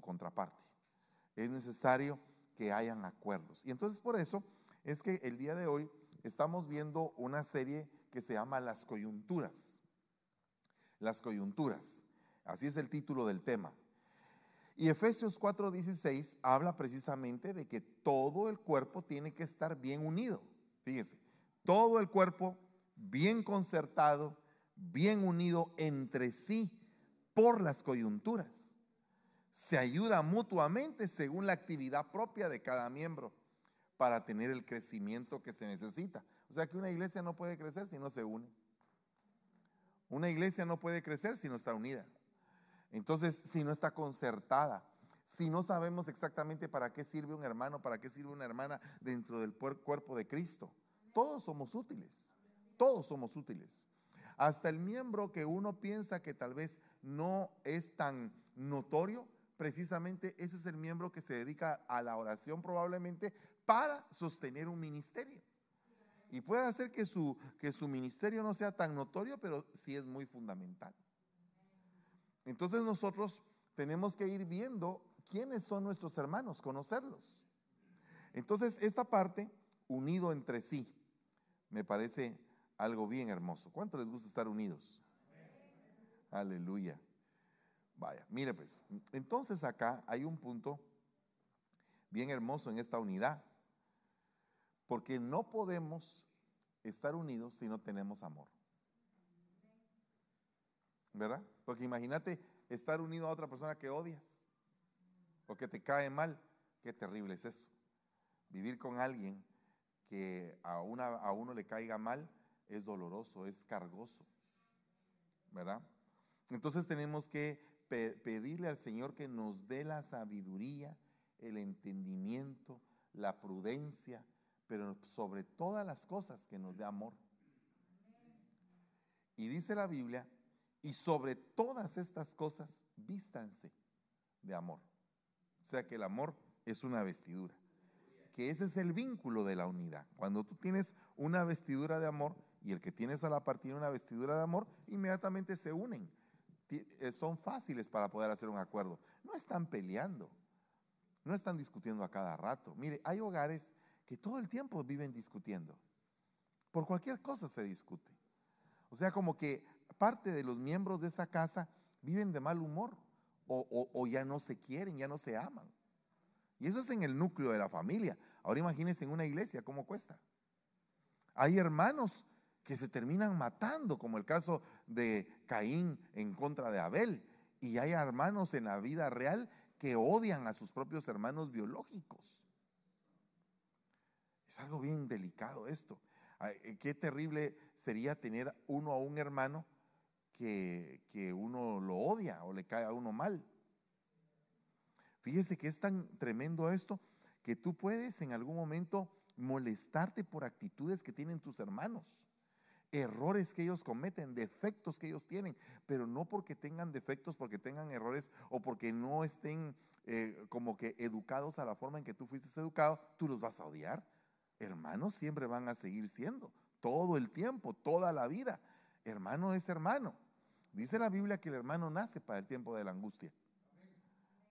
contraparte. Es necesario que hayan acuerdos. Y entonces por eso es que el día de hoy estamos viendo una serie que se llama Las coyunturas. Las coyunturas. Así es el título del tema. Y Efesios 4:16 habla precisamente de que todo el cuerpo tiene que estar bien unido. Fíjese, todo el cuerpo bien concertado, bien unido entre sí por las coyunturas. Se ayuda mutuamente según la actividad propia de cada miembro para tener el crecimiento que se necesita. O sea que una iglesia no puede crecer si no se une. Una iglesia no puede crecer si no está unida. Entonces, si no está concertada, si no sabemos exactamente para qué sirve un hermano, para qué sirve una hermana dentro del cuerpo de Cristo, todos somos útiles, todos somos útiles. Hasta el miembro que uno piensa que tal vez no es tan notorio, precisamente ese es el miembro que se dedica a la oración probablemente para sostener un ministerio. Y puede hacer que su, que su ministerio no sea tan notorio, pero sí es muy fundamental. Entonces nosotros tenemos que ir viendo quiénes son nuestros hermanos, conocerlos. Entonces esta parte, unido entre sí, me parece algo bien hermoso. ¿Cuánto les gusta estar unidos? Aleluya. Vaya, mire pues, entonces acá hay un punto bien hermoso en esta unidad, porque no podemos estar unidos si no tenemos amor. ¿Verdad? Porque imagínate estar unido a otra persona que odias o que te cae mal. Qué terrible es eso. Vivir con alguien que a, una, a uno le caiga mal es doloroso, es cargoso. ¿Verdad? Entonces tenemos que pedirle al Señor que nos dé la sabiduría, el entendimiento, la prudencia, pero sobre todas las cosas que nos dé amor. Y dice la Biblia y sobre todas estas cosas, vístanse de amor. O sea que el amor es una vestidura. Que ese es el vínculo de la unidad. Cuando tú tienes una vestidura de amor y el que tienes a la par tiene una vestidura de amor, inmediatamente se unen. Eh, son fáciles para poder hacer un acuerdo. No están peleando. No están discutiendo a cada rato. Mire, hay hogares que todo el tiempo viven discutiendo. Por cualquier cosa se discute. O sea, como que parte de los miembros de esa casa viven de mal humor o, ya no se quieren, ya no se aman. Y eso es en el núcleo de la familia. Ahora imagínense en una iglesia cómo cuesta. Hay hermanos que se terminan matando, como el caso de Caín en contra de Abel. Y hay hermanos en la vida real que odian a sus propios hermanos biológicos. Es algo bien delicado esto. Eh, qué terrible sería tener uno a un hermano que, uno lo odia o le cae a uno mal. Fíjese que es tan tremendo esto que tú puedes en algún momento molestarte por actitudes que tienen tus hermanos, errores que ellos cometen, defectos que ellos tienen, pero no porque tengan defectos, porque tengan errores o porque no estén eh, como que educados a la forma en que tú fuiste educado, tú los vas a odiar. Hermanos siempre van a seguir siendo, todo el tiempo, toda la vida. Hermano es hermano. Dice la Biblia que el hermano nace para el tiempo de la angustia.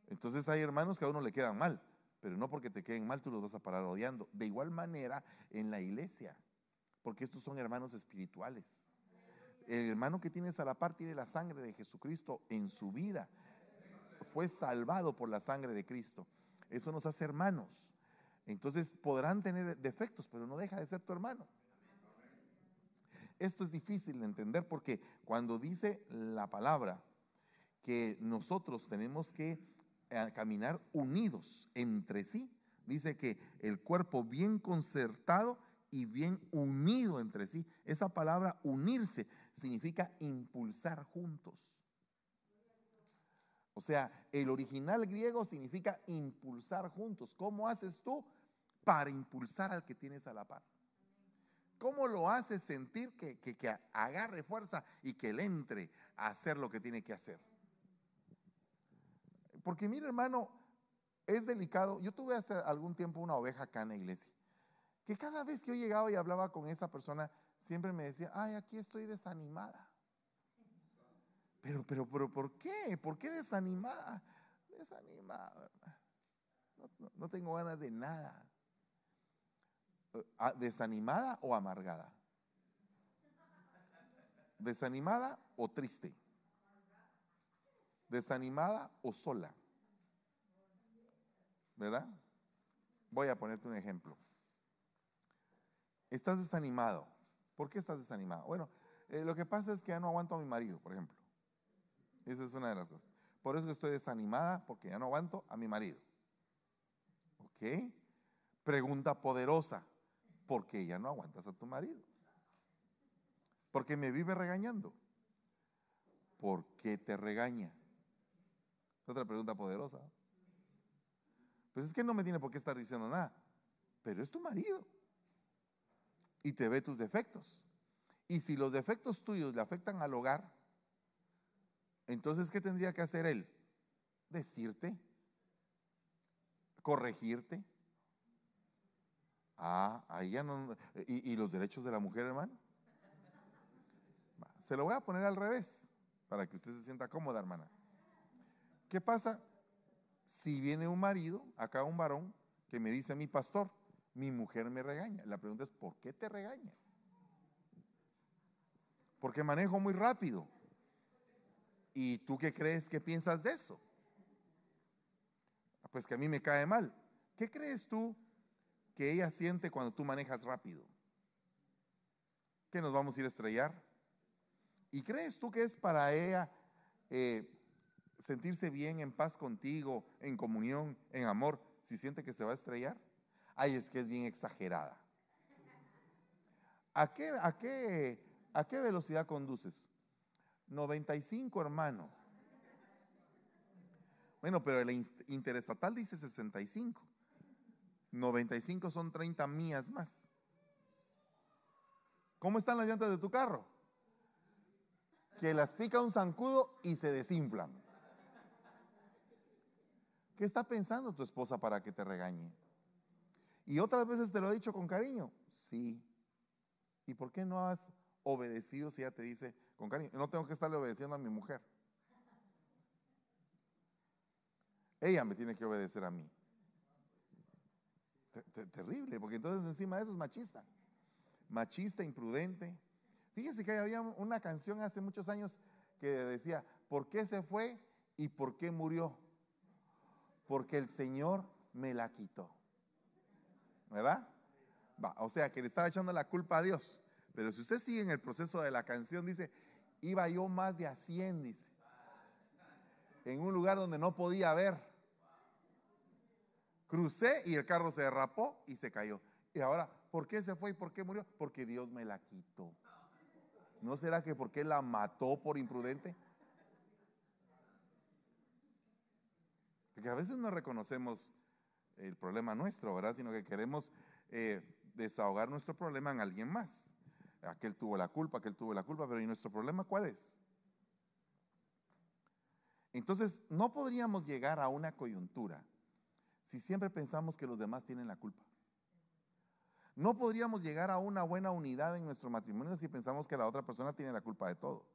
Entonces hay hermanos que a uno le quedan mal, pero no porque te queden mal tú los vas a parar odiando. De igual manera en la iglesia, porque estos son hermanos espirituales. El hermano que tienes a la par tiene la sangre de Jesucristo en su vida. Fue salvado por la sangre de Cristo. Eso nos hace hermanos. Entonces podrán tener defectos, pero no deja de ser tu hermano. Esto es difícil de entender porque cuando dice la palabra que nosotros tenemos que eh, caminar unidos entre sí, dice que el cuerpo bien concertado y bien unido entre sí. Esa palabra unirse significa impulsar juntos. O sea, el original griego significa impulsar juntos. ¿Cómo haces tú para impulsar al que tienes a la par? ¿Cómo lo hace sentir que, agarre fuerza y que le entre a hacer lo que tiene que hacer? Porque mire hermano, es delicado. Yo tuve hace algún tiempo una oveja acá en la iglesia, que cada vez que yo llegaba y hablaba con esa persona, siempre me decía, ay, aquí estoy desanimada. Pero, pero, pero, ¿por qué? ¿Por qué desanimada? desanimado, no, tengo ganas de nada. Eh, ah, ¿Desanimada o amargada? ¿Desanimada o triste? ¿Desanimada o sola? ¿Verdad? Voy a ponerte un ejemplo. Estás desanimado. ¿Por qué estás desanimado? Bueno, eh, lo que pasa es que ya no aguanto a mi marido, por ejemplo. Esa es una de las cosas. Por eso estoy desanimada, porque ya no aguanto a mi marido. ¿Ok? Pregunta poderosa. ¿Por qué ya no aguantas a tu marido? Porque me vive regañando. ¿Por qué te regaña? Otra pregunta poderosa. Pues es que no me tiene por qué estar diciendo nada. Pero es tu marido. Y te ve tus defectos. Y si los defectos tuyos le afectan al hogar, entonces, ¿qué tendría que hacer él? Decirte, corregirte. Ah, ahí ya no. ¿Y, los derechos de la mujer, hermano? Se lo voy a poner al revés, para que usted se sienta cómoda, hermana. ¿Qué pasa si viene un marido, acá un varón, que me dice mi pastor, mi mujer me regaña? La pregunta es, ¿por qué te regaña? Porque manejo muy rápido. ¿Y tú qué crees que piensas de eso? Pues que a mí me cae mal. ¿Qué crees tú que ella siente cuando tú manejas rápido? ¿Que nos vamos a ir a estrellar? ¿Y crees tú que es para ella eh, sentirse bien, en paz contigo, en comunión, en amor, si siente que se va a estrellar? Ay, es que es bien exagerada. ¿A qué, a qué, a qué velocidad conduces? 95, hermano. Bueno, pero el interestatal dice 65. 95 son 30 millas más. ¿Cómo están las llantas de tu carro? Que las pica un zancudo y se desinflan. ¿Qué está pensando tu esposa para que te regañe? Y otras veces te lo he dicho con cariño. Sí. ¿Y por qué no has obedecido si ella te dice con cariño. No tengo que estarle obedeciendo a mi mujer. Ella me tiene que obedecer a mí. terrible, porque entonces encima de eso es machista. Machista, imprudente. Fíjese que había una canción hace muchos años que decía, ¿por qué se fue y por qué murió? Porque el Señor me la quitó. ¿Verdad? O sea, que le estaba echando la culpa a Dios. Pero si usted sigue en el proceso de la canción, dice, iba yo más de a 100, dice, en un lugar donde no podía ver. Crucé y el carro se derrapó y se cayó. Y ahora, ¿por qué se fue y por qué murió? Porque Dios me la quitó. ¿No será que porque la mató por imprudente? Porque a veces no reconocemos el problema nuestro, ¿verdad? Sino que queremos eh, desahogar nuestro problema en alguien más aquel tuvo la culpa, aquel tuvo la culpa, pero ¿y nuestro problema cuál es? Entonces, no podríamos llegar a una coyuntura si siempre pensamos que los demás tienen la culpa. No podríamos llegar a una buena unidad en nuestro matrimonio si pensamos que la otra persona tiene la culpa de todo.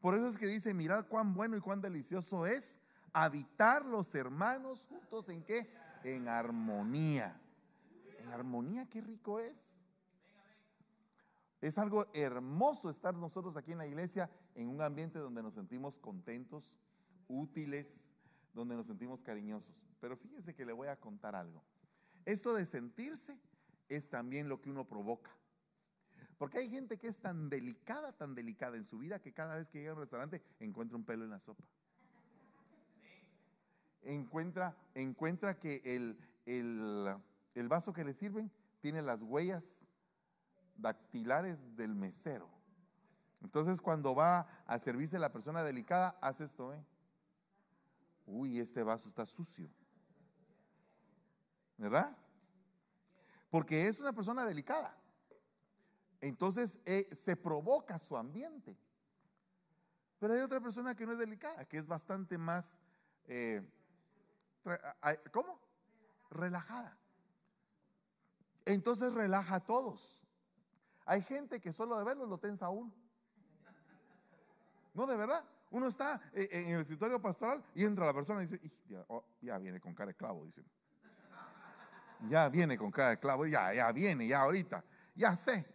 Por eso es que dice, mirad cuán bueno y cuán delicioso es habitar los hermanos juntos en qué? En armonía. En armonía, qué rico es. Es algo hermoso estar nosotros aquí en la iglesia en un ambiente donde nos sentimos contentos, útiles, donde nos sentimos cariñosos. Pero fíjese que le voy a contar algo. Esto de sentirse es también lo que uno provoca. Porque hay gente que es tan delicada, tan delicada en su vida que cada vez que llega a un restaurante encuentra un pelo en la sopa. Encuentra, encuentra que el, el, vaso que le sirven tiene las huellas dactilares del mesero. Entonces cuando va a servirse la persona delicada, hace esto, ¿eh? Uy, este vaso está sucio. ¿Verdad? Porque es una persona delicada. Entonces eh, se provoca su ambiente. Pero hay otra persona que no es delicada, que es bastante más, eh, ¿cómo? Relajada. Entonces relaja a todos. Hay gente que solo de verlos lo tensa uno. No, de verdad. Uno está eh, en el escritorio pastoral y entra la persona y dice, ya, oh, ya, viene con cara de clavo, dice. Ya viene con cara de clavo, ya, ya viene, ya ahorita, ya sé.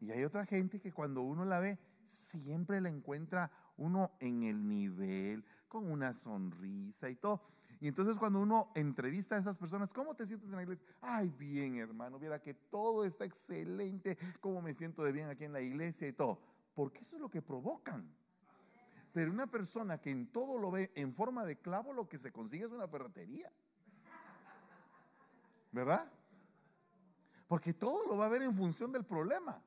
Y hay otra gente que cuando uno la ve, siempre la encuentra uno en el nivel, con una sonrisa y todo. Y entonces cuando uno entrevista a esas personas, ¿cómo te sientes en la iglesia? Ay, bien, hermano, mira que todo está excelente, cómo me siento de bien aquí en la iglesia y todo. Porque eso es lo que provocan. Pero una persona que en todo lo ve en forma de clavo, lo que se consigue es una ferretería. ¿Verdad? Porque todo lo va a ver en función del problema.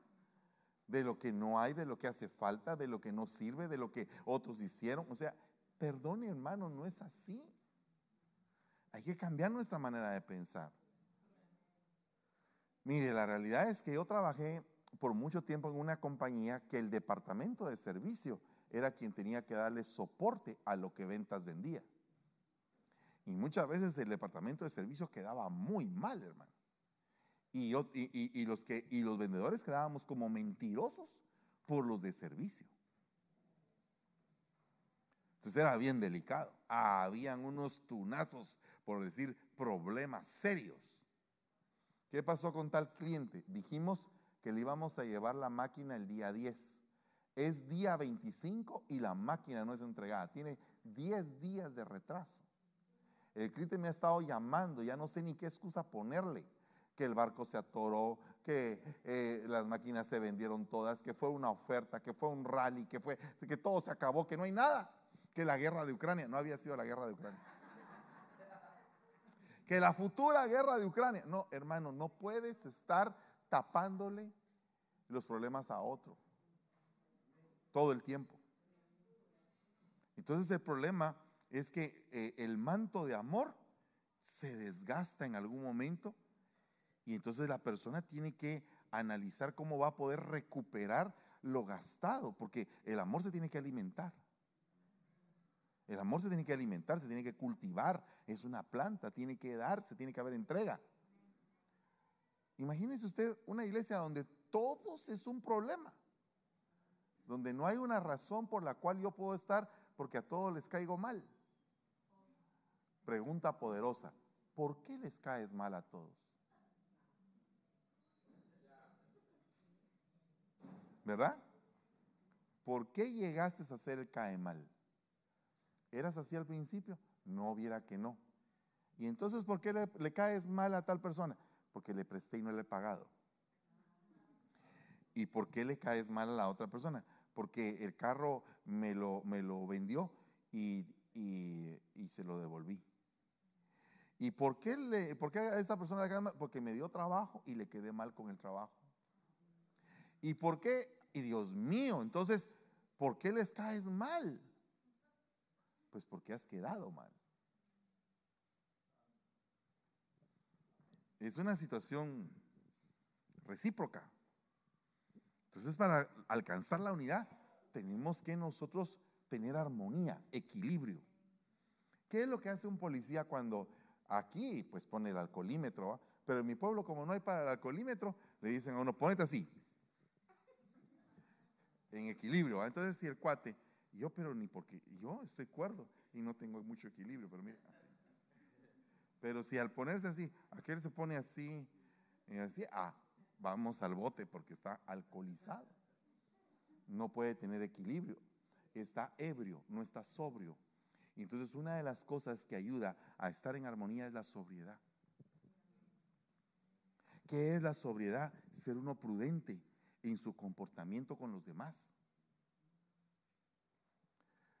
De lo que no hay, de lo que hace falta, de lo que no sirve, de lo que otros hicieron. O sea, perdone hermano, no es así. Hay que cambiar nuestra manera de pensar. Mire, la realidad es que yo trabajé por mucho tiempo en una compañía que el departamento de servicio era quien tenía que darle soporte a lo que ventas vendía. Y muchas veces el departamento de servicio quedaba muy mal, hermano. Y, y, los que, y los vendedores quedábamos como mentirosos por los de servicio. Entonces era bien delicado. habían unos tunazos por decir, problemas serios. ¿Qué pasó con tal cliente? Dijimos que le íbamos a llevar la máquina el día 10. Es día 25 y la máquina no es entregada. Tiene 10 días de retraso. El cliente me ha estado llamando, ya no sé ni qué excusa ponerle. Que el barco se atoró, que eh, las máquinas se vendieron todas, que fue una oferta, que fue un rally, que, fue, que todo se acabó, que no hay nada. Que la guerra de Ucrania, no había sido la guerra de Ucrania que la futura guerra de Ucrania. No, hermano, no puedes estar tapándole los problemas a otro todo el tiempo. Entonces el problema es que eh, el manto de amor se desgasta en algún momento y entonces la persona tiene que analizar cómo va a poder recuperar lo gastado, porque el amor se tiene que alimentar. El amor se tiene que alimentar, se tiene que cultivar, es una planta, tiene que darse, tiene que haber entrega. Imagínese usted una iglesia donde todos es un problema, donde no hay una razón por la cual yo puedo estar porque a todos les caigo mal. Pregunta poderosa, ¿por qué les caes mal a todos? ¿Verdad? ¿Por qué llegaste a ser el cae mal? ¿Eras así al principio? No viera que no. ¿Y entonces por qué le, caes mal a tal persona? Porque le presté y no le he pagado. ¿Y por qué le caes mal a la otra persona? Porque el carro me lo, me lo vendió y, se lo devolví. ¿Y por qué, le, por qué a esa persona le cae mal? Porque me dio trabajo y le quedé mal con el trabajo. ¿Y por qué? Y Dios mío, entonces, ¿por qué les caes mal? Pues porque has quedado mal. Es una situación recíproca. Entonces, para alcanzar la unidad, tenemos que nosotros tener armonía, equilibrio. ¿Qué es lo que hace un policía cuando aquí, pues pone el alcoholímetro, pero en mi pueblo, como no hay para el alcoholímetro, le dicen a uno, ponete así, en equilibrio. Entonces, si el cuate yo, pero ni porque yo estoy cuerdo y no tengo mucho equilibrio, pero mira, Pero si al ponerse así, aquel se pone así, y así, ah, vamos al bote porque está alcoholizado. No puede tener equilibrio. Está ebrio, no está sobrio. Entonces una de las cosas que ayuda a estar en armonía es la sobriedad. ¿Qué es la sobriedad? Ser uno prudente en su comportamiento con los demás.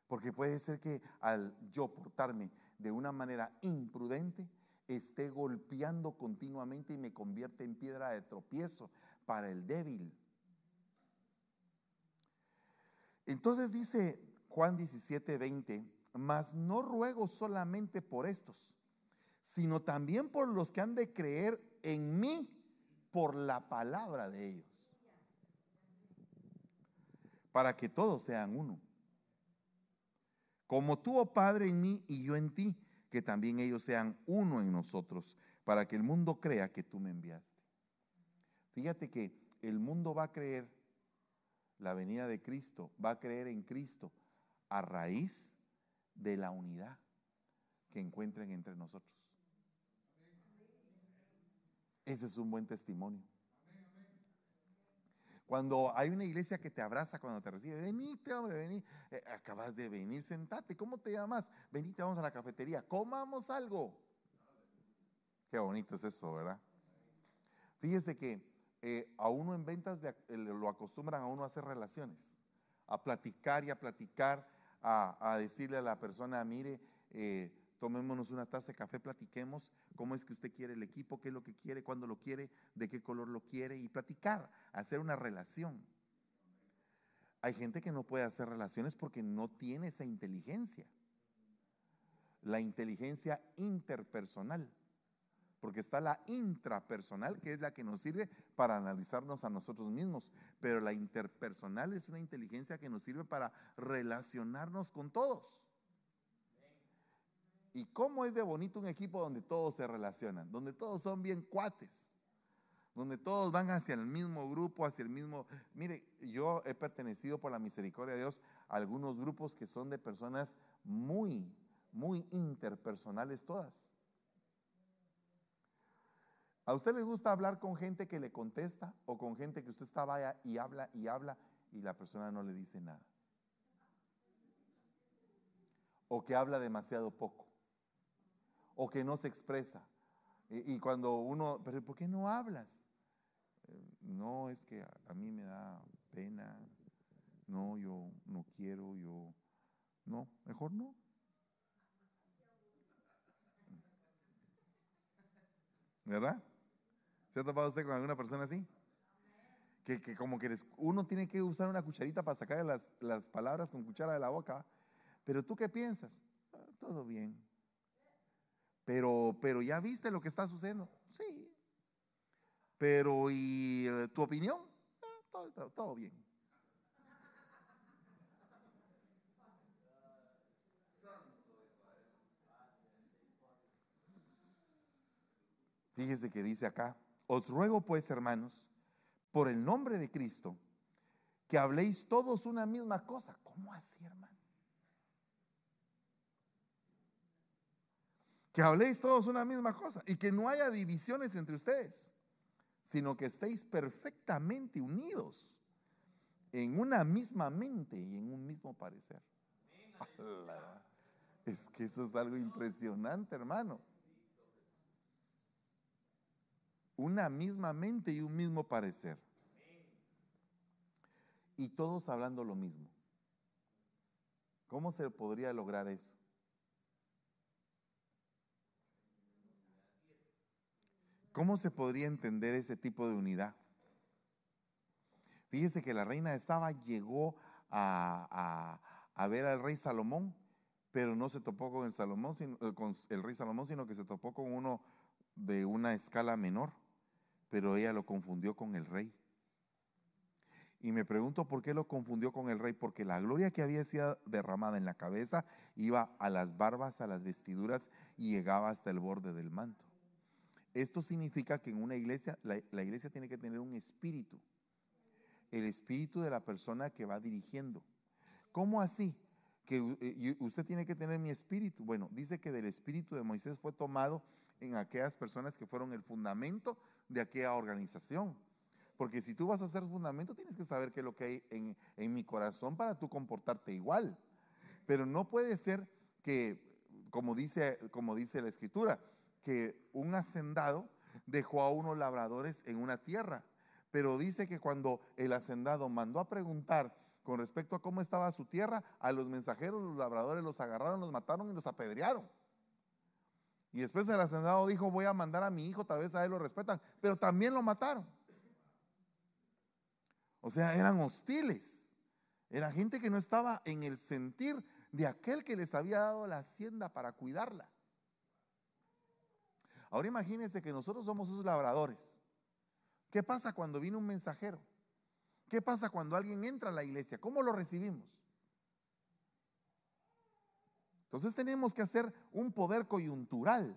Porque puede ser que al yo portarme de una manera imprudente, esté golpeando continuamente y me convierte en piedra de tropiezo para el débil. Entonces dice Juan 17, 20, mas no ruego solamente por estos, sino también por los que han de creer en mí por la palabra de ellos, para que todos sean uno como tú, oh Padre, en mí y yo en ti, que también ellos sean uno en nosotros, para que el mundo crea que tú me enviaste. Fíjate que el mundo va a creer la venida de Cristo, va a creer en Cristo a raíz de la unidad que encuentren entre nosotros. Ese es un buen testimonio. Cuando hay una iglesia que te abraza cuando te recibe, venite, hombre, vení, eh, acabas de venir, sentate, ¿cómo te llamas? Venite, vamos a la cafetería, comamos algo. Qué bonito es eso, ¿verdad? Fíjese que eh, a uno en ventas lo acostumbran a uno a hacer relaciones, a platicar y a platicar, a, decirle a la persona, mire, eh, tomémonos una taza de café, platiquemos cómo es que usted quiere el equipo, qué es lo que quiere, cuándo lo quiere, de qué color lo quiere y platicar, hacer una relación. Hay gente que no puede hacer relaciones porque no tiene esa inteligencia, la inteligencia interpersonal, porque está la intrapersonal, que es la que nos sirve para analizarnos a nosotros mismos, pero la interpersonal es una inteligencia que nos sirve para relacionarnos con todos. ¿Y cómo es de bonito un equipo donde todos se relacionan, donde todos son bien cuates, donde todos van hacia el mismo grupo, hacia el mismo... Mire, yo he pertenecido por la misericordia de Dios a algunos grupos que son de personas muy, muy interpersonales todas. ¿A usted le gusta hablar con gente que le contesta o con gente que usted está vaya y habla y habla y la persona no le dice nada? O que habla demasiado poco o que no se expresa. Y, cuando uno, pero ¿por qué no hablas? Eh, no, es que a, mí me da pena, no, yo no quiero, yo, no, mejor no. ¿Verdad? ¿Se ha topado usted con alguna persona así? Que, que como que uno tiene que usar una cucharita para sacar las, las palabras con cuchara de la boca. Pero tú qué piensas? Ah, todo bien. Pero, pero ya viste lo que está sucediendo. Sí. Pero, ¿y eh, tu opinión? Eh, todo, bien. Fíjese que dice acá, os ruego pues, hermanos, por el nombre de Cristo, que habléis todos una misma cosa. ¿Cómo así, hermano? Que habléis todos una misma cosa y que no haya divisiones entre ustedes, sino que estéis perfectamente unidos en una misma mente y en un mismo parecer. Es que eso es algo impresionante, hermano. Una misma mente y un mismo parecer. Y todos hablando lo mismo. ¿Cómo se podría lograr eso? ¿Cómo se podría entender ese tipo de unidad? Fíjese que la reina de Saba llegó a, ver al rey Salomón, pero no se topó con el, eh, con el rey Salomón, sino que se topó con uno de una escala menor, pero ella lo confundió con el rey. Y me pregunto por qué lo confundió con el rey, porque la gloria que había sido derramada en la cabeza iba a las barbas, a las vestiduras y llegaba hasta el borde del manto. Esto significa que en una iglesia, la, iglesia tiene que tener un espíritu, el espíritu de la persona que va dirigiendo. ¿Cómo así? Que eh, usted tiene que tener mi espíritu. Bueno, dice que del espíritu de Moisés fue tomado en aquellas personas que fueron el fundamento de aquella organización. Porque si tú vas a ser fundamento, tienes que saber qué es lo que hay en, en mi corazón para tú comportarte igual. Pero no puede ser que, como dice, como dice la escritura, que un hacendado dejó a unos labradores en una tierra, pero dice que cuando el hacendado mandó a preguntar con respecto a cómo estaba su tierra, a los mensajeros, los labradores los agarraron, los mataron y los apedrearon. Y después el hacendado dijo, voy a mandar a mi hijo, tal vez a él lo respetan, pero también lo mataron. O sea, eran hostiles. Era gente que no estaba en el sentir de aquel que les había dado la hacienda para cuidarla. Ahora imagínense que nosotros somos esos labradores. ¿Qué pasa cuando viene un mensajero? ¿Qué pasa cuando alguien entra a la iglesia? ¿Cómo lo recibimos? Entonces tenemos que hacer un poder coyuntural,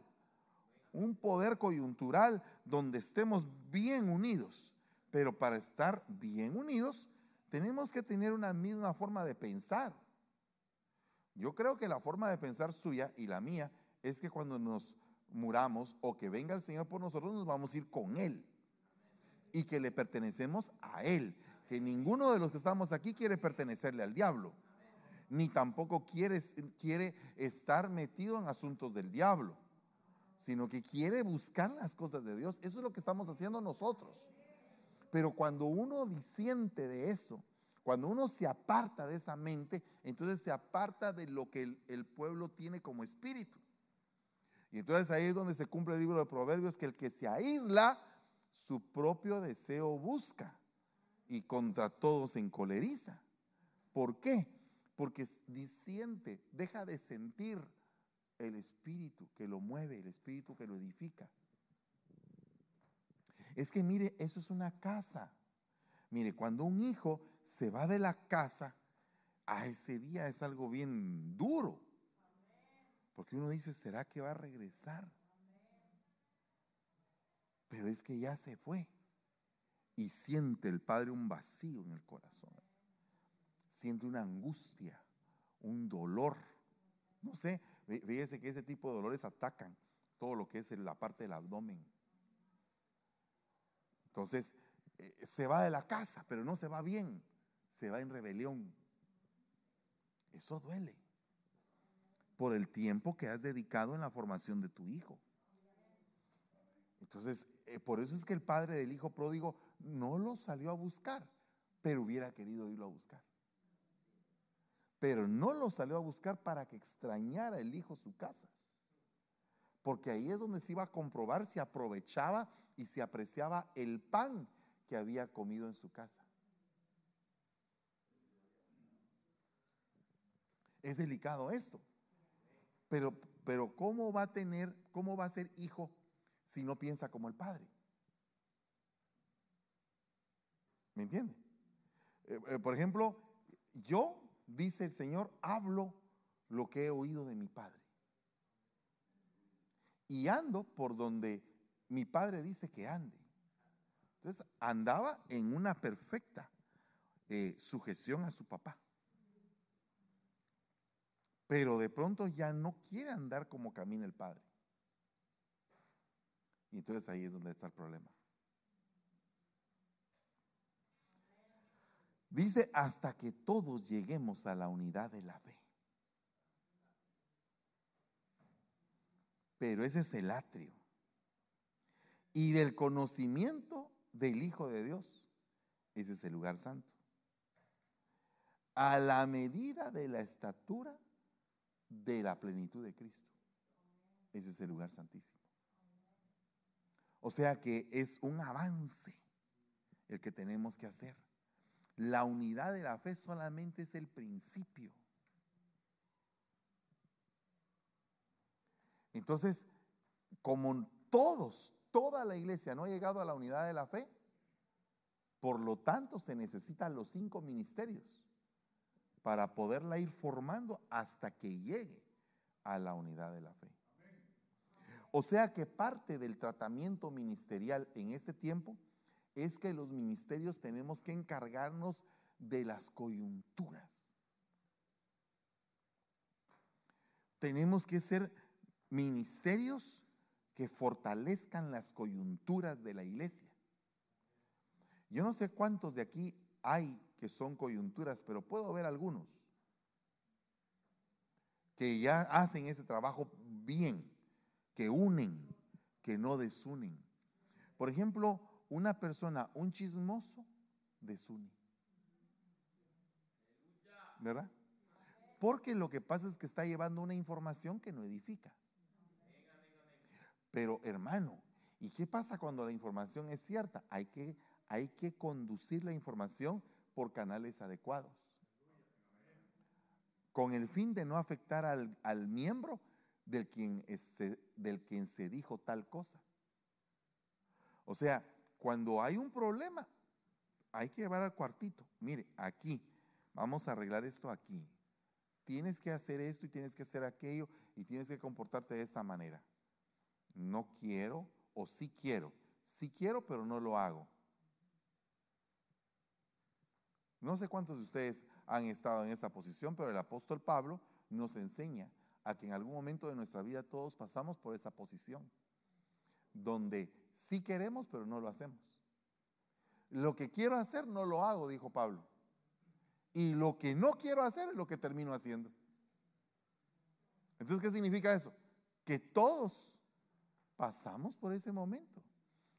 un poder coyuntural donde estemos bien unidos. Pero para estar bien unidos, tenemos que tener una misma forma de pensar. Yo creo que la forma de pensar suya y la mía es que cuando nos muramos o que venga el Señor por nosotros, nos vamos a ir con Él. Y que le pertenecemos a Él. Que ninguno de los que estamos aquí quiere pertenecerle al diablo. Ni tampoco quiere, quiere estar metido en asuntos del diablo. Sino que quiere buscar las cosas de Dios. Eso es lo que estamos haciendo nosotros. Pero cuando uno disiente de eso, cuando uno se aparta de esa mente, entonces se aparta de lo que el, el pueblo tiene como espíritu. Y entonces ahí es donde se cumple el libro de Proverbios, que el que se aísla, su propio deseo busca y contra todo se encoleriza. ¿Por qué? Porque disiente, deja de sentir el espíritu que lo mueve, el espíritu que lo edifica. Es que mire, eso es una casa. Mire, cuando un hijo se va de la casa, a ese día es algo bien duro. Porque uno dice, ¿será que va a regresar? Pero es que ya se fue. Y siente el padre un vacío en el corazón. Siente una angustia, un dolor. No sé, fíjese que ese tipo de dolores atacan todo lo que es la parte del abdomen. Entonces, eh, se va de la casa, pero no se va bien, se va en rebelión. Eso duele por el tiempo que has dedicado en la formación de tu hijo. Entonces, eh, por eso es que el padre del hijo pródigo no lo salió a buscar, pero hubiera querido irlo a buscar. Pero no lo salió a buscar para que extrañara el hijo su casa. Porque ahí es donde se iba a comprobar si aprovechaba y si apreciaba el pan que había comido en su casa. Es delicado esto. Pero, pero ¿cómo va a tener, cómo va a ser hijo si no piensa como el padre? ¿Me entiende? Eh, eh, por ejemplo, yo, dice el Señor, hablo lo que he oído de mi padre. Y ando por donde mi padre dice que ande. Entonces andaba en una perfecta eh, sujeción a su papá pero de pronto ya no quiere andar como camina el Padre. Y entonces ahí es donde está el problema. Dice, hasta que todos lleguemos a la unidad de la fe. Pero ese es el atrio. Y del conocimiento del Hijo de Dios, ese es el lugar santo. A la medida de la estatura de la plenitud de Cristo. Ese es el lugar santísimo. O sea que es un avance el que tenemos que hacer. La unidad de la fe solamente es el principio. Entonces, como todos, toda la iglesia no ha llegado a la unidad de la fe, por lo tanto se necesitan los cinco ministerios para poderla ir formando hasta que llegue a la unidad de la fe. O sea que parte del tratamiento ministerial en este tiempo es que los ministerios tenemos que encargarnos de las coyunturas. Tenemos que ser ministerios que fortalezcan las coyunturas de la iglesia. Yo no sé cuántos de aquí hay que son coyunturas, pero puedo ver algunos que ya hacen ese trabajo bien, que unen, que no desunen. Por ejemplo, una persona, un chismoso, desune. ¿Verdad? Porque lo que pasa es que está llevando una información que no edifica. Pero hermano, ¿y qué pasa cuando la información es cierta? Hay que, hay que conducir la información por canales adecuados. Con el fin de no afectar al, miembro del quien, del quien se dijo tal cosa. O sea, cuando hay un problema, hay que llevar al cuartito. Mire, aquí, vamos a arreglar esto aquí. Tienes que hacer esto y tienes que hacer aquello y tienes que comportarte de esta manera. No quiero o sí quiero. Sí quiero, pero no lo hago. No sé cuántos de ustedes han estado en esa posición, pero el apóstol Pablo nos enseña a que en algún momento de nuestra vida todos pasamos por esa posición, donde sí queremos, pero no lo hacemos. Lo que quiero hacer no lo hago, dijo Pablo. Y lo que no quiero hacer es lo que termino haciendo. Entonces, ¿qué significa eso? Que todos pasamos por ese momento.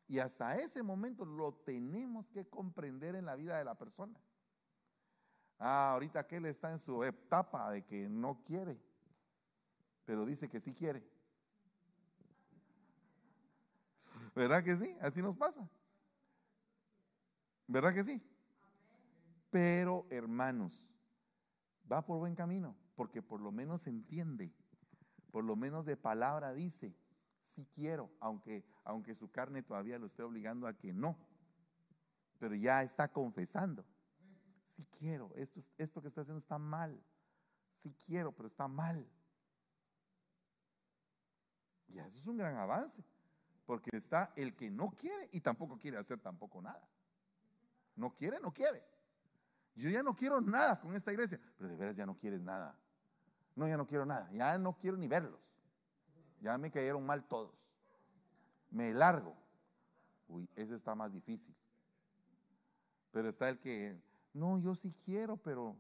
Y hasta ese momento lo tenemos que comprender en la vida de la persona. Ah, ahorita aquel está en su etapa de que no quiere, pero dice que sí quiere. ¿Verdad que sí? Así nos pasa. ¿Verdad que sí? Pero hermanos, va por buen camino, porque por lo menos entiende, por lo menos de palabra dice, sí quiero, aunque, aunque su carne todavía lo esté obligando a que no, pero ya está confesando si quiero, esto, esto que estoy haciendo está mal, si quiero, pero está mal. Y eso es un gran avance, porque está el que no quiere y tampoco quiere hacer tampoco nada. No quiere, no quiere. Yo ya no quiero nada con esta iglesia, pero de veras ya no quieres nada. No, ya no quiero nada, ya no quiero ni verlos. Ya me cayeron mal todos. Me largo. Uy, ese está más difícil. Pero está el que no, yo sí quiero, pero,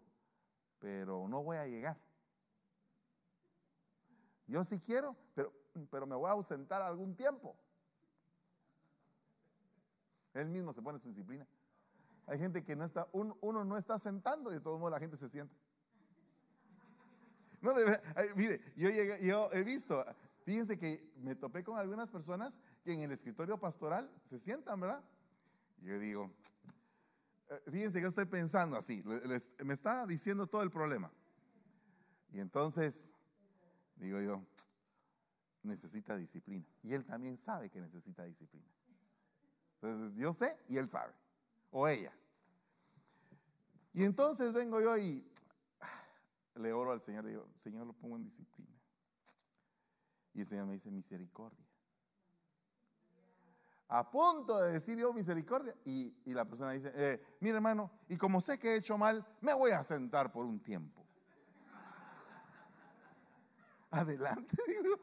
pero no voy a llegar. Yo sí quiero, pero, pero me voy a ausentar algún tiempo. Él mismo se pone su disciplina. Hay gente que no está, uno, no está sentando y de todos modos la gente se sienta. No, mire, yo, yo he visto, fíjense que me topé con algunas personas que en el escritorio pastoral se sientan, ¿verdad? yo digo, fíjense que estoy pensando así, me está diciendo todo el problema. Y entonces, digo yo, necesita disciplina. Y él también sabe que necesita disciplina. Entonces, yo sé y él sabe, o ella. Y entonces vengo yo y le oro al Señor y digo, Señor, lo pongo en disciplina. Y el Señor me dice, misericordia a punto de decir yo misericordia. Y, la persona dice, eh, mire hermano, y como sé que he hecho mal, me voy a sentar por un tiempo. Adelante, digo.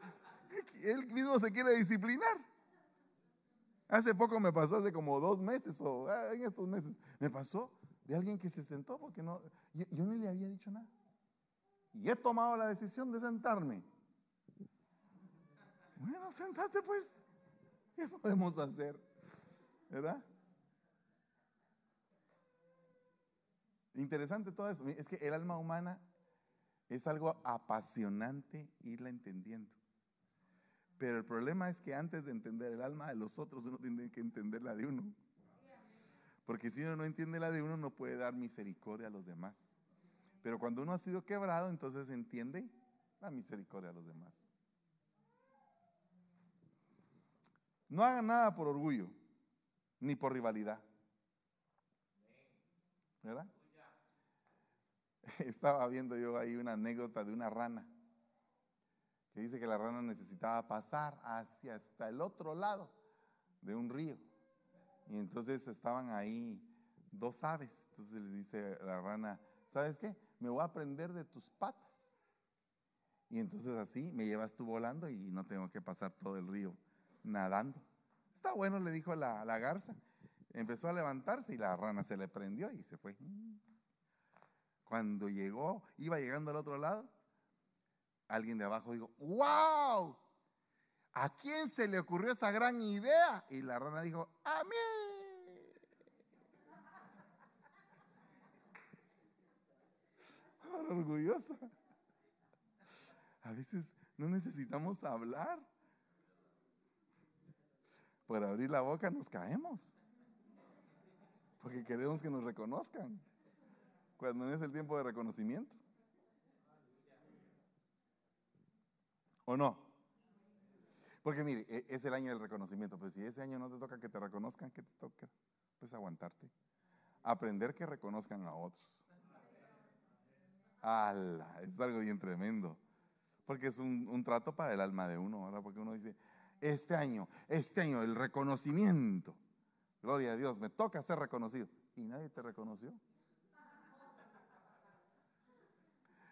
Él mismo se quiere disciplinar. Hace poco me pasó, hace como dos meses o ah, en estos meses, me pasó de alguien que se sentó porque no, yo, yo ni le había dicho nada. Y he tomado la decisión de sentarme. Bueno, sentate pues. ¿Qué podemos hacer? ¿Verdad? Interesante todo eso. Es que el alma humana es algo apasionante irla entendiendo. Pero el problema es que antes de entender el alma de los otros, uno tiene que entender la de uno. Porque si uno no entiende la de uno, no puede dar misericordia a los demás. Pero cuando uno ha sido quebrado, entonces entiende la misericordia a los demás. No hagan nada por orgullo, ni por rivalidad. ¿Verdad? Estaba viendo yo ahí una anécdota de una rana, que dice que la rana necesitaba pasar hacia hasta el otro lado de un río. Y entonces estaban ahí dos aves. Entonces le dice la rana, ¿sabes qué? Me voy a aprender de tus patas. Y entonces así me llevas tú volando y no tengo que pasar todo el río nadando. Está bueno, le dijo la, la garza. Empezó a levantarse y la rana se le prendió y se fue. Cuando llegó, iba llegando al otro lado, alguien de abajo dijo, ¡Wow! ¿A quién se le ocurrió esa gran idea? Y la rana dijo, ¡A mí! orgullosa. A veces no necesitamos hablar por abrir la boca nos caemos. Porque queremos que nos reconozcan. Cuando no es el tiempo de reconocimiento. ¿O no? Porque mire, e, es el año del reconocimiento. Pues si ese año no te toca que te reconozcan, ¿qué te toca? Pues aguantarte. Aprender que reconozcan a otros. ¡Hala! Es algo bien tremendo. Porque es un, un trato para el alma de uno, ¿verdad? Porque uno dice, este año, este año, el reconocimiento. Gloria a Dios, me toca ser reconocido. Y nadie te reconoció.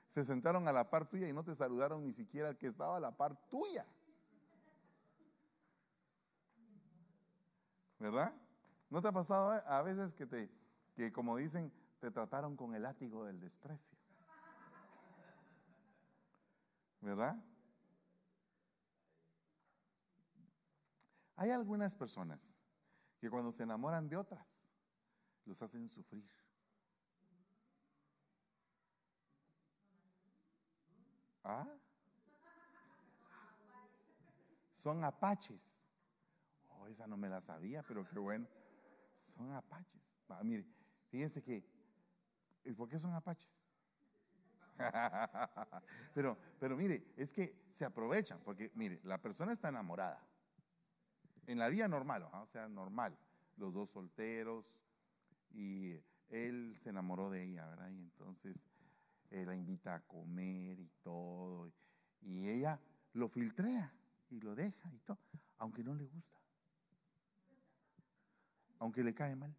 se sentaron a la par tuya y no te saludaron ni siquiera el que estaba a la par tuya. ¿Verdad? ¿No te ha pasado a veces que te, que como dicen, te trataron con el látigo del desprecio? ¿Verdad? Hay algunas personas que cuando se enamoran de otras, los hacen sufrir. ¿Ah? Son apaches. Oh, esa no me la sabía, pero qué bueno. Son apaches. mire, fíjense que, ¿y por qué son apaches? pero, pero mire, es que se aprovechan, porque mire, la persona está enamorada. En la vida normal, o sea, normal. Los dos solteros, y él se enamoró de ella, ¿verdad? Y entonces él la invita a comer y todo, y ella lo filtrea y lo deja y todo, aunque no le gusta, aunque le cae mal,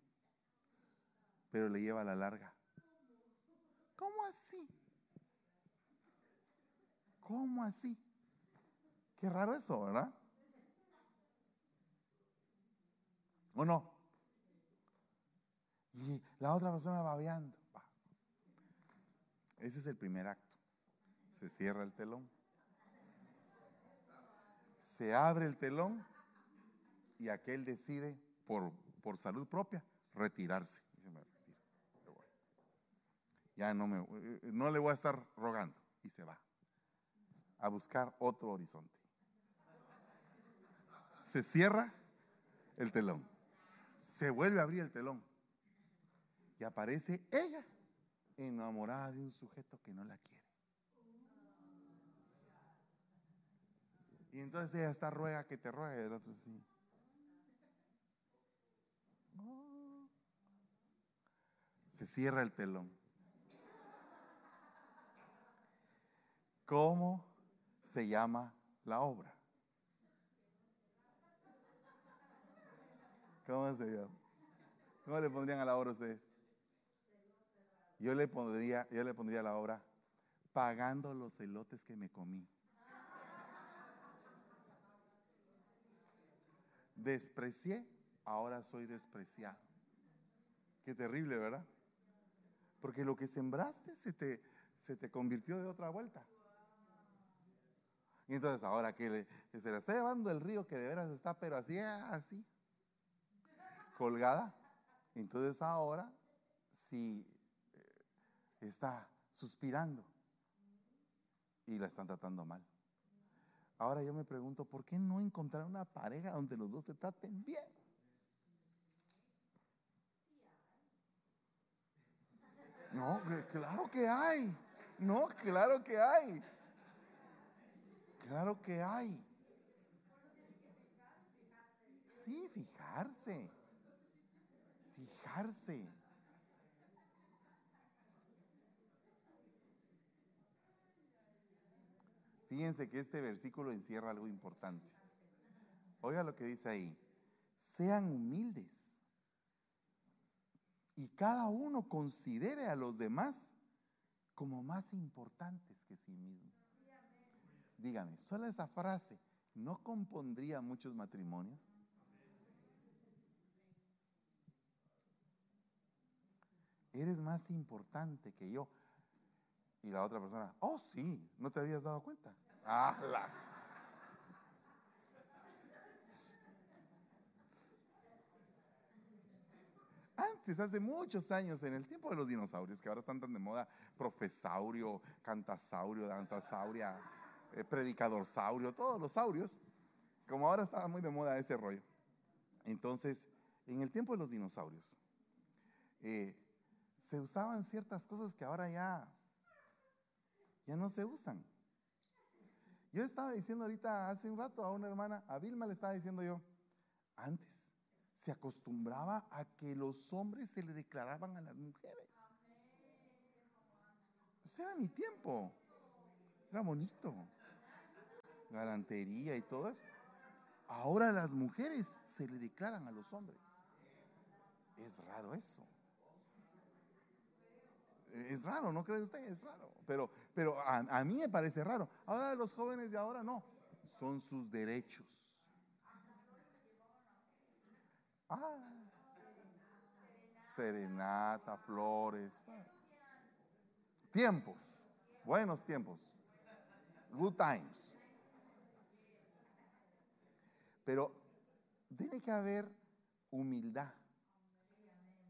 pero le lleva a la larga. ¿Cómo así? ¿Cómo así? Qué raro eso, ¿verdad? ¿O no? Y la otra persona babeando. Ese es el primer acto. Se cierra el telón. Se abre el telón y aquel decide por, por salud propia retirarse. Ya no, me, no le voy a estar rogando. Y se va a buscar otro horizonte. Se cierra el telón. Se vuelve a abrir el telón y aparece ella enamorada de un sujeto que no la quiere. Y entonces ella está ruega que te ruegue, el otro sí. Se cierra el telón. ¿Cómo se llama la obra? ¿Cómo? ¿Cómo le pondrían a la obra ustedes? yo le pondría, yo le pondría la obra pagando los elotes que me comí. Desprecié, ahora soy despreciado. Qué terrible, ¿verdad? Porque lo que sembraste se te, se te convirtió de otra vuelta. Y entonces ahora que, se le está llevando el río que de veras está, pero así, así, colgada. Entonces ahora, si está suspirando y la están tratando mal. Ahora yo me pregunto, ¿por qué no encontrar una pareja donde los dos se traten bien? No, claro que hay. No, claro que hay. Claro que hay. Sí, fijarse. Fíjense que este versículo encierra algo importante. Oiga lo que dice ahí. Sean humildes y cada uno considere a los demás como más importantes que sí mismo. Dígame, solo esa frase no compondría muchos matrimonios. Eres más importante que yo. Y la otra persona, oh sí, ¿no te habías dado cuenta? Ah, Antes, hace muchos años, en el tiempo de los dinosaurios, que ahora están tan de moda, profesaurio, cantasaurio, danzasauria, eh, predicadorsaurio, todos los saurios, como ahora estaba muy de moda ese rollo. Entonces, en el tiempo de los dinosaurios, eh, se usaban ciertas cosas que ahora ya ya no se usan. Yo estaba diciendo ahorita, hace un rato, a una hermana, a Vilma le estaba diciendo yo, antes se acostumbraba a que los hombres se le declaraban a las mujeres. Ese era mi tiempo. Era bonito. Galantería y todo eso. Ahora las mujeres se le declaran a los hombres. Es raro eso. Es raro, ¿no cree usted? Es raro. Pero, pero a, a mí me parece raro. Ahora los jóvenes de ahora no. Son sus derechos. Ah, serenata, flores. Tiempos, buenos tiempos. Good times. Pero tiene que haber humildad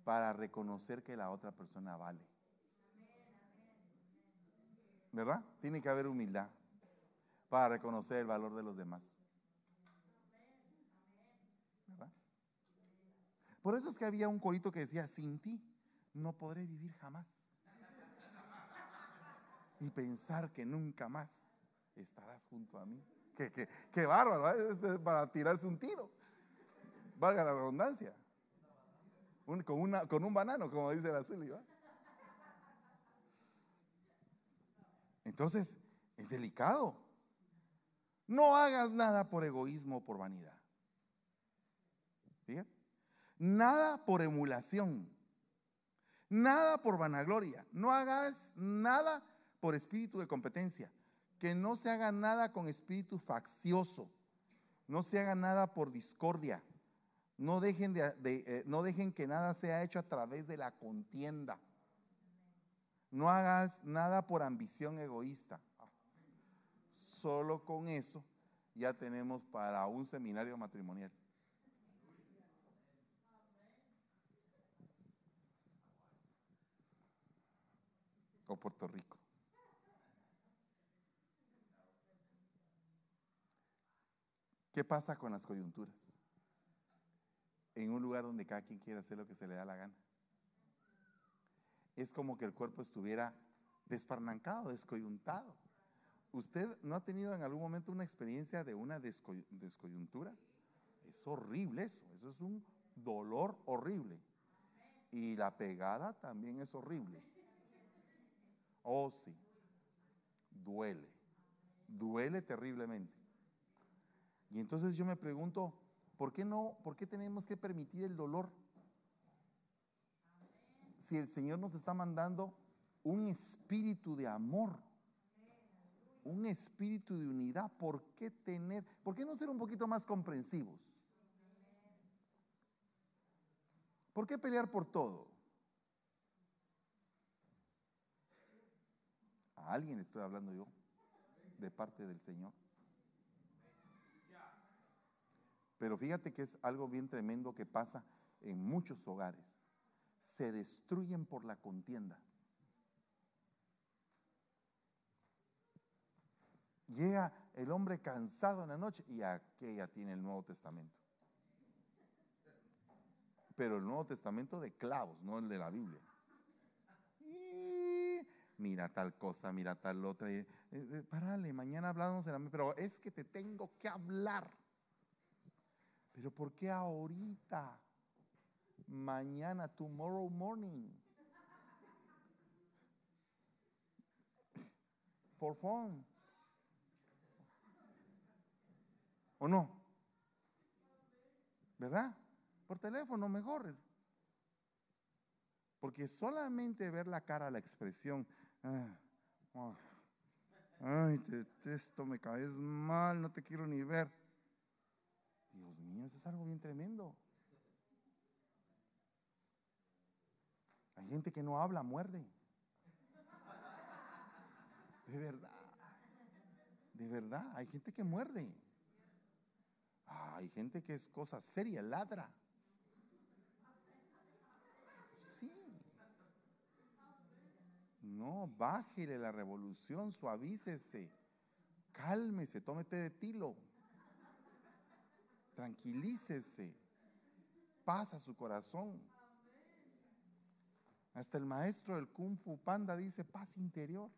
para reconocer que la otra persona vale. ¿Verdad? Tiene que haber humildad para reconocer el valor de los demás. ¿Verdad? Por eso es que había un corito que decía, sin ti no podré vivir jamás. Y pensar que nunca más estarás junto a mí. Qué, qué, qué bárbaro, ¿eh? Este, para tirarse un tiro. Valga la redundancia. Un- con, una, con un banano, como dice la Zuli, ¿va? Entonces, es delicado. No hagas nada por egoísmo o por vanidad. Nada por emulación. Nada por vanagloria. No hagas nada por espíritu de competencia. Que no se haga nada con espíritu faccioso. No se haga nada por discordia. No dejen, de- de, eh, no dejen que nada sea hecho a través de la contienda. No hagas nada por ambición egoísta. Solo con eso ya tenemos para un seminario matrimonial. O Puerto Rico. ¿Qué pasa con las coyunturas? En un lugar donde cada quien quiere hacer lo que se le da la gana. Es como que el cuerpo estuviera desparnancado, descoyuntado. ¿Usted no ha tenido en algún momento una experiencia de una descoy- descoyuntura? Es horrible eso, eso es un dolor horrible. Y la pegada también es horrible. Oh, sí, duele, duele terriblemente. Y entonces yo me pregunto, ¿por qué no, por qué tenemos que permitir el dolor? Si el Señor nos está mandando un espíritu de amor, un espíritu de unidad, ¿por qué tener, por qué no ser un poquito más comprensivos? ¿Por qué pelear por todo? A alguien estoy hablando yo, de parte del Señor. Pero fíjate que es algo bien tremendo que pasa en muchos hogares. Se destruyen por la contienda. Llega el hombre cansado en la noche y aquella tiene el Nuevo Testamento. Pero el Nuevo Testamento de clavos, no el de la Biblia. Mira tal cosa, mira tal otra. y, eh, eh, Párale, mañana hablamos, en la- pero es que te tengo que hablar. Pero ¿por qué ahorita? Mañana, tomorrow morning. Por phone. ¿O no? ¿Verdad? Por teléfono mejor. Porque solamente ver la cara, la expresión, ah, ah, ay, te detesto, me caes mal, no te quiero ni ver. Dios mío, eso es algo bien tremendo. Hay gente que no habla, muerde. De verdad. De verdad, hay gente que muerde. Ah, hay gente que es cosa seria, ladra. Sí. No, bájele la revolución, suavícese, cálmese, tómete de tilo, tranquilícese, pasa su corazón. Hasta el maestro del Kung Fu Panda dice paz interior.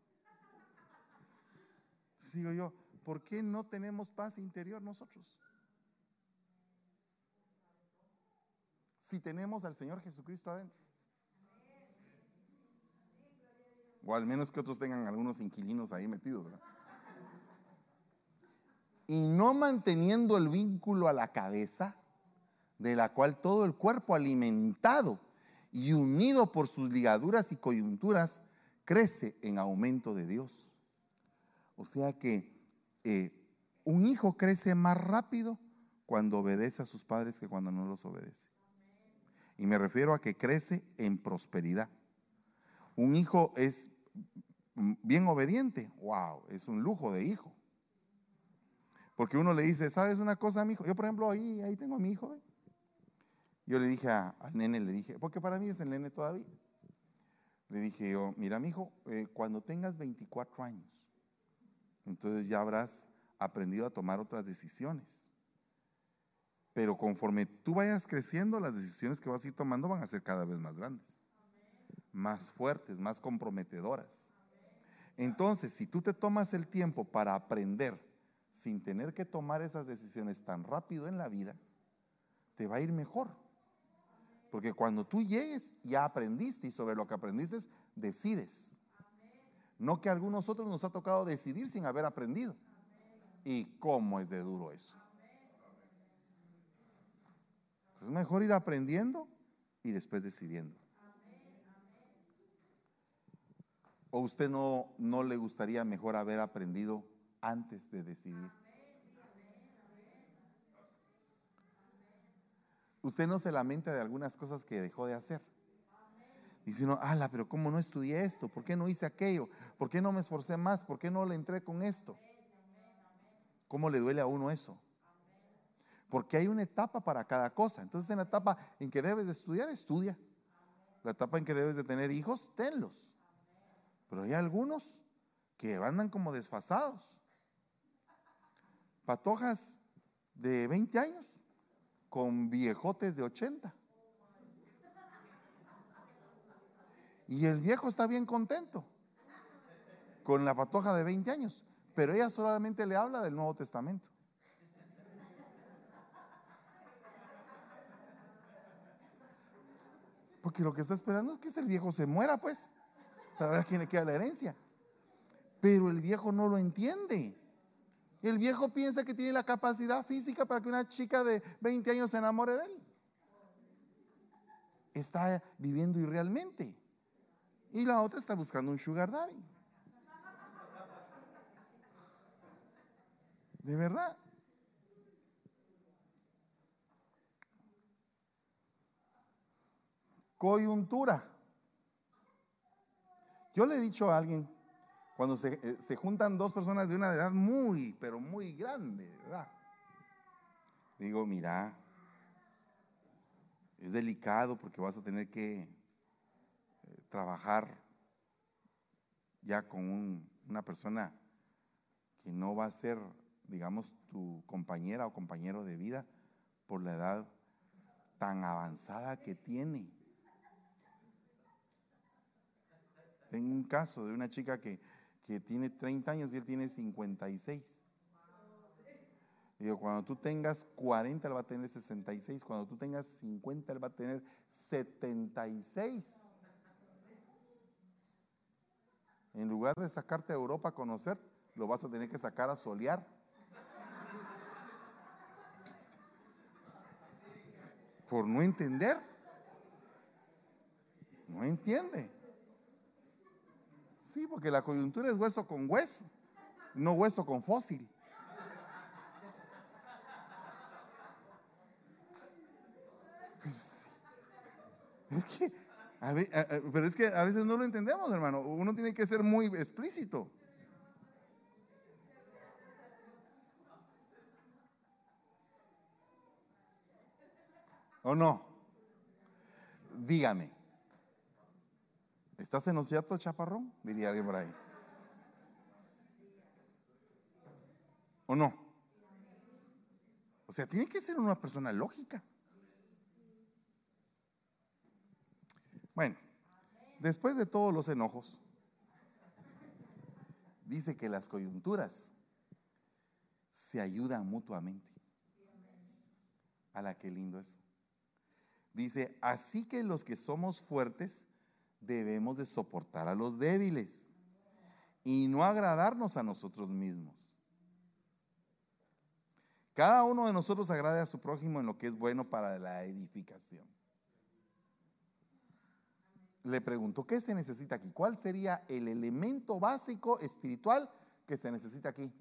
Digo yo, ¿por qué no tenemos paz interior nosotros? Si tenemos al Señor Jesucristo adentro. O al menos que otros tengan algunos inquilinos ahí metidos, ¿verdad? Y no manteniendo el vínculo a la cabeza, de la cual todo el cuerpo alimentado y unido por sus ligaduras y coyunturas, crece en aumento de Dios. O sea que eh, un hijo crece más rápido cuando obedece a sus padres que cuando no los obedece. Y me refiero a que crece en prosperidad. Un hijo es bien obediente, wow, es un lujo de hijo. Porque uno le dice, ¿sabes una cosa, mi hijo? Yo, por ejemplo, ahí, ahí tengo a mi hijo. Yo le dije al nene, le dije, porque para mí es el nene todavía. Le dije yo, mira, mi hijo, eh, cuando tengas 24 años, entonces ya habrás aprendido a tomar otras decisiones. Pero conforme tú vayas creciendo, las decisiones que vas a ir tomando van a ser cada vez más grandes, más fuertes, más comprometedoras. Entonces, si tú te tomas el tiempo para aprender sin tener que tomar esas decisiones tan rápido en la vida, te va a ir mejor. Porque cuando tú llegues, ya aprendiste y sobre lo que aprendiste, decides. No que a algunos otros nos ha tocado decidir sin haber aprendido. ¿Y cómo es de duro eso? Es mejor ir aprendiendo y después decidiendo. ¿O usted no, no le gustaría mejor haber aprendido antes de decidir? Usted no se lamenta de algunas cosas que dejó de hacer. Dice uno, ala, pero ¿cómo no estudié esto? ¿Por qué no hice aquello? ¿Por qué no me esforcé más? ¿Por qué no le entré con esto? ¿Cómo le duele a uno eso? Porque hay una etapa para cada cosa. Entonces en la etapa en que debes de estudiar, estudia. La etapa en que debes de tener hijos, tenlos. Pero hay algunos que andan como desfasados. Patojas de 20 años con viejotes de 80. Y el viejo está bien contento con la patoja de 20 años, pero ella solamente le habla del Nuevo Testamento. Porque lo que está esperando es que ese viejo se muera, pues, para ver a quién le queda la herencia. Pero el viejo no lo entiende. El viejo piensa que tiene la capacidad física para que una chica de 20 años se enamore de él. Está viviendo irrealmente. Y la otra está buscando un sugar daddy. De verdad. Coyuntura. Yo le he dicho a alguien, cuando se, eh, juntan dos personas de una edad muy, pero muy grande, ¿verdad? Digo, mira, es delicado porque vas a tener que eh, trabajar ya con una persona que no va a ser, digamos, tu compañera o compañero de vida por la edad tan avanzada que tiene. Tengo un caso de una chica que, tiene 30 años y él tiene 56. Digo, cuando tú tengas 40, él va a tener 66. Cuando tú tengas 50, él va a tener 76. En lugar de sacarte a Europa a conocer, lo vas a tener que sacar a solear. Por no entender. No entiende. Sí, porque la coyuntura es hueso con hueso, no hueso con fósil. Pues, es que, pero es que a veces no lo entendemos, hermano. Uno tiene que ser muy explícito. ¿O no? Dígame. ¿Estás en cierto, chaparrón? Diría alguien por ahí. ¿O no? O sea, tiene que ser una persona lógica. Bueno, después de todos los enojos, dice que las coyunturas se ayudan mutuamente. A la que lindo eso. Dice, así que los que somos fuertes debemos de soportar a los débiles y no agradarnos a nosotros mismos. Cada uno de nosotros agrade a su prójimo en lo que es bueno para la edificación. le pregunto, ¿qué se necesita aquí? ¿Cuál sería el elemento básico espiritual que se necesita aquí?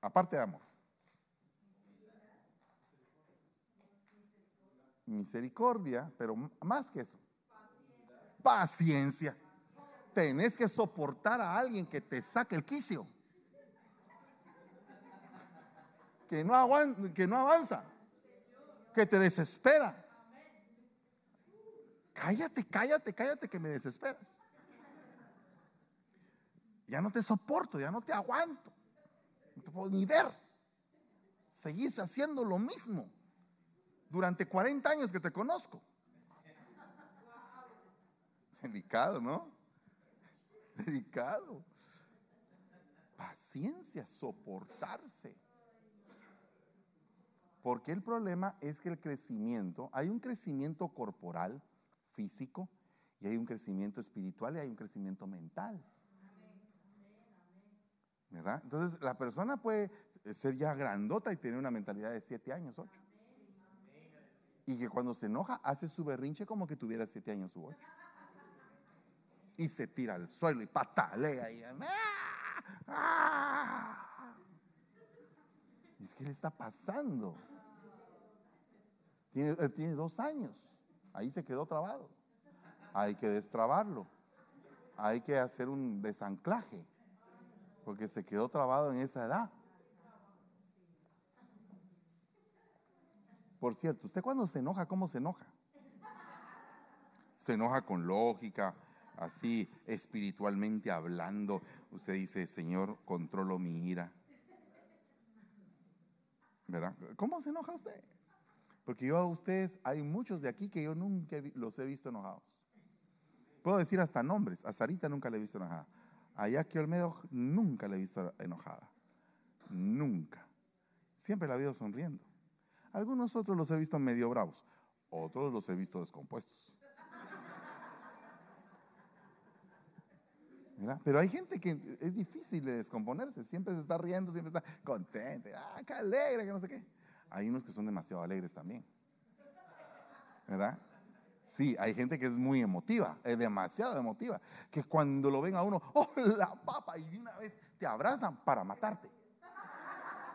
Aparte de amor. Misericordia, pero más que eso. Paciencia. Tenés que soportar a alguien que te saque el quicio. Que no, que no avanza. Que te desespera. Cállate, cállate, cállate que me desesperas. Ya no te soporto, ya no te aguanto. No te puedo ni ver. Seguís haciendo lo mismo durante 40 años que te conozco. Delicado, ¿no? Delicado. Paciencia, soportarse. Porque el problema es que el crecimiento, hay un crecimiento corporal, físico, y hay un crecimiento espiritual y hay un crecimiento mental. ¿Verdad? Entonces la persona puede ser ya grandota y tener una mentalidad de siete años, ocho. Y que cuando se enoja hace su berrinche como que tuviera siete años u ocho. Y se tira al suelo y patalea y ¡ah! ¡Ah! Es que le está pasando. Tiene, tiene dos años. Ahí se quedó trabado. Hay que destrabarlo. Hay que hacer un desanclaje. Porque se quedó trabado en esa edad. Por cierto, ¿usted cuando se enoja, cómo se enoja? Se enoja con lógica, así espiritualmente hablando. Usted dice, Señor, controlo mi ira. ¿Verdad? ¿Cómo se enoja usted? Porque yo a ustedes, hay muchos de aquí que yo nunca los he visto enojados. Puedo decir hasta nombres. A Sarita nunca le he visto enojada. A Jackie Olmedo nunca le he visto enojada. Nunca. Siempre la visto sonriendo. Algunos otros los he visto medio bravos, otros los he visto descompuestos. Pero hay gente que es difícil de descomponerse, siempre se está riendo, siempre está contente, ah, qué alegre, que no sé qué. Hay unos que son demasiado alegres también. ¿Verdad? Sí, hay gente que es muy emotiva, es demasiado emotiva, que cuando lo ven a uno, ¡oh, la papa! Y de una vez te abrazan para matarte.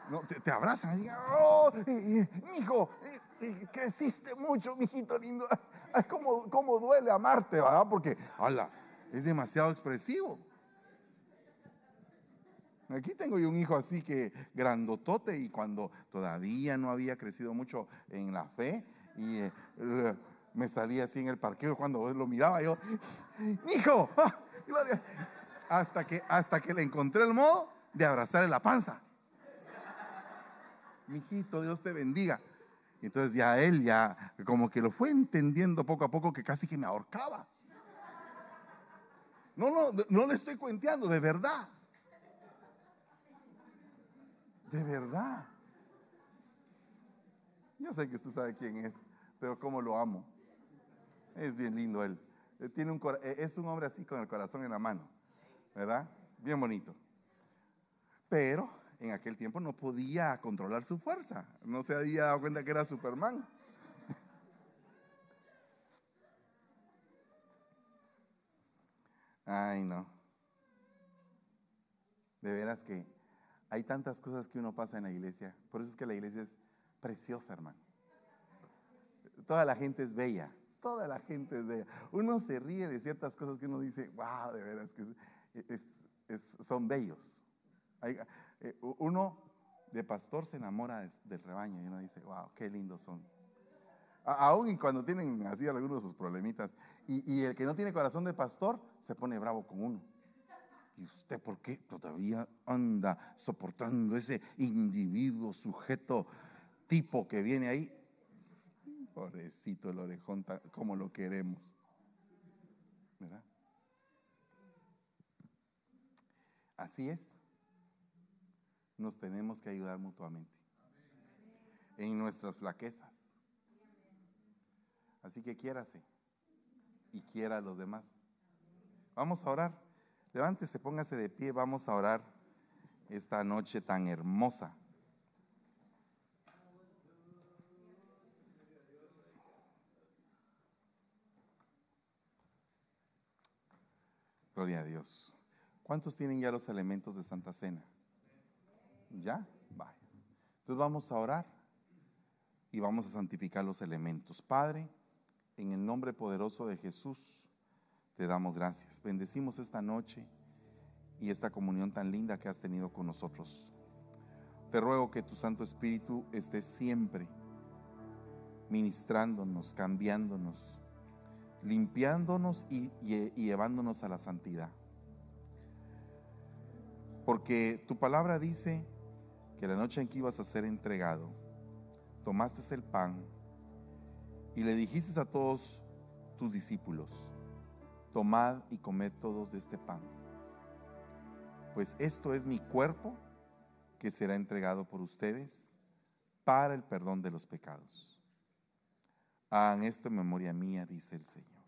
No, te, abrazan y oh, hijo, creciste mucho, mijito lindo. Ay, cómo, cómo duele amarte, ¿verdad? Porque, ala, es demasiado expresivo. Aquí tengo yo un hijo así que grandotote y cuando todavía no había crecido mucho en la fe y eh, me salía así en el parqueo cuando lo miraba yo, hijo, ah, hasta que, hasta que le encontré el modo de abrazarle la panza mijito, Dios te bendiga. Entonces ya él ya como que lo fue entendiendo poco a poco que casi que me ahorcaba. No, no, no le estoy cuenteando, de verdad. De verdad. Yo sé que usted sabe quién es, pero cómo lo amo. Es bien lindo él. Eh, tiene un, eh, es un hombre así con el corazón en la mano, ¿verdad? Bien bonito. Pero en aquel tiempo no podía controlar su fuerza. No se había dado cuenta que era Superman. Ay, no. De veras que hay tantas cosas que uno pasa en la iglesia. Por eso es que la iglesia es preciosa, hermano. Toda la gente es bella. Toda la gente es bella. Uno se ríe de ciertas cosas que uno dice, wow, de veras que son bellos. Eh, uno de pastor se enamora del rebaño y uno dice, wow, qué lindos son. Aún y cuando tienen así algunos de sus problemitas. Y, el que no tiene corazón de pastor se pone bravo con uno. ¿Y usted por qué todavía anda soportando ese individuo, sujeto, tipo que viene ahí? Pobrecito el orejón, como lo queremos. ¿Verdad? Así es nos tenemos que ayudar mutuamente en nuestras flaquezas. Así que quiérase y quiera a los demás. Vamos a orar. Levántese, póngase de pie, vamos a orar esta noche tan hermosa. Gloria a Dios. ¿Cuántos tienen ya los elementos de Santa Cena? ¿Ya? Vaya. Entonces vamos a orar y vamos a santificar los elementos. Padre, en el nombre poderoso de Jesús, te damos gracias. Bendecimos esta noche y esta comunión tan linda que has tenido con nosotros. Te ruego que tu Santo Espíritu esté siempre ministrándonos, cambiándonos, limpiándonos y, y, llevándonos a la santidad. Porque tu palabra dice que la noche en que ibas a ser entregado, tomaste el pan y le dijiste a todos tus discípulos, tomad y comed todos de este pan, pues esto es mi cuerpo que será entregado por ustedes para el perdón de los pecados. Hagan esto en memoria mía, dice el Señor.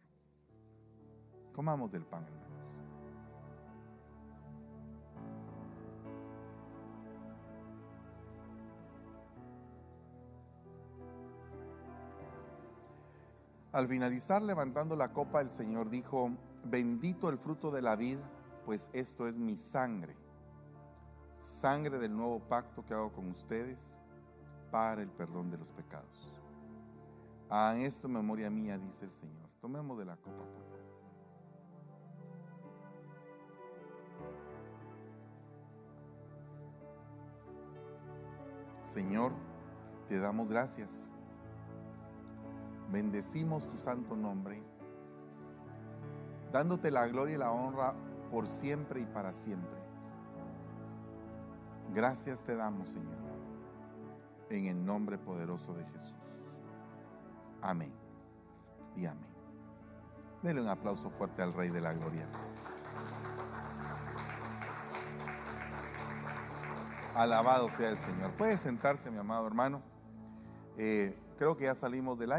Comamos del pan, hermanos. Al finalizar levantando la copa, el Señor dijo, bendito el fruto de la vid, pues esto es mi sangre, sangre del nuevo pacto que hago con ustedes para el perdón de los pecados. Hagan esto en memoria mía, dice el Señor. Tomemos de la copa, por favor. Señor, te damos gracias. Bendecimos tu santo nombre, dándote la gloria y la honra por siempre y para siempre. Gracias te damos, Señor, en el nombre poderoso de Jesús. Amén y amén. Dele un aplauso fuerte al Rey de la Gloria. Alabado sea el Señor. Puede sentarse, mi amado hermano. Eh, creo que ya salimos del aire.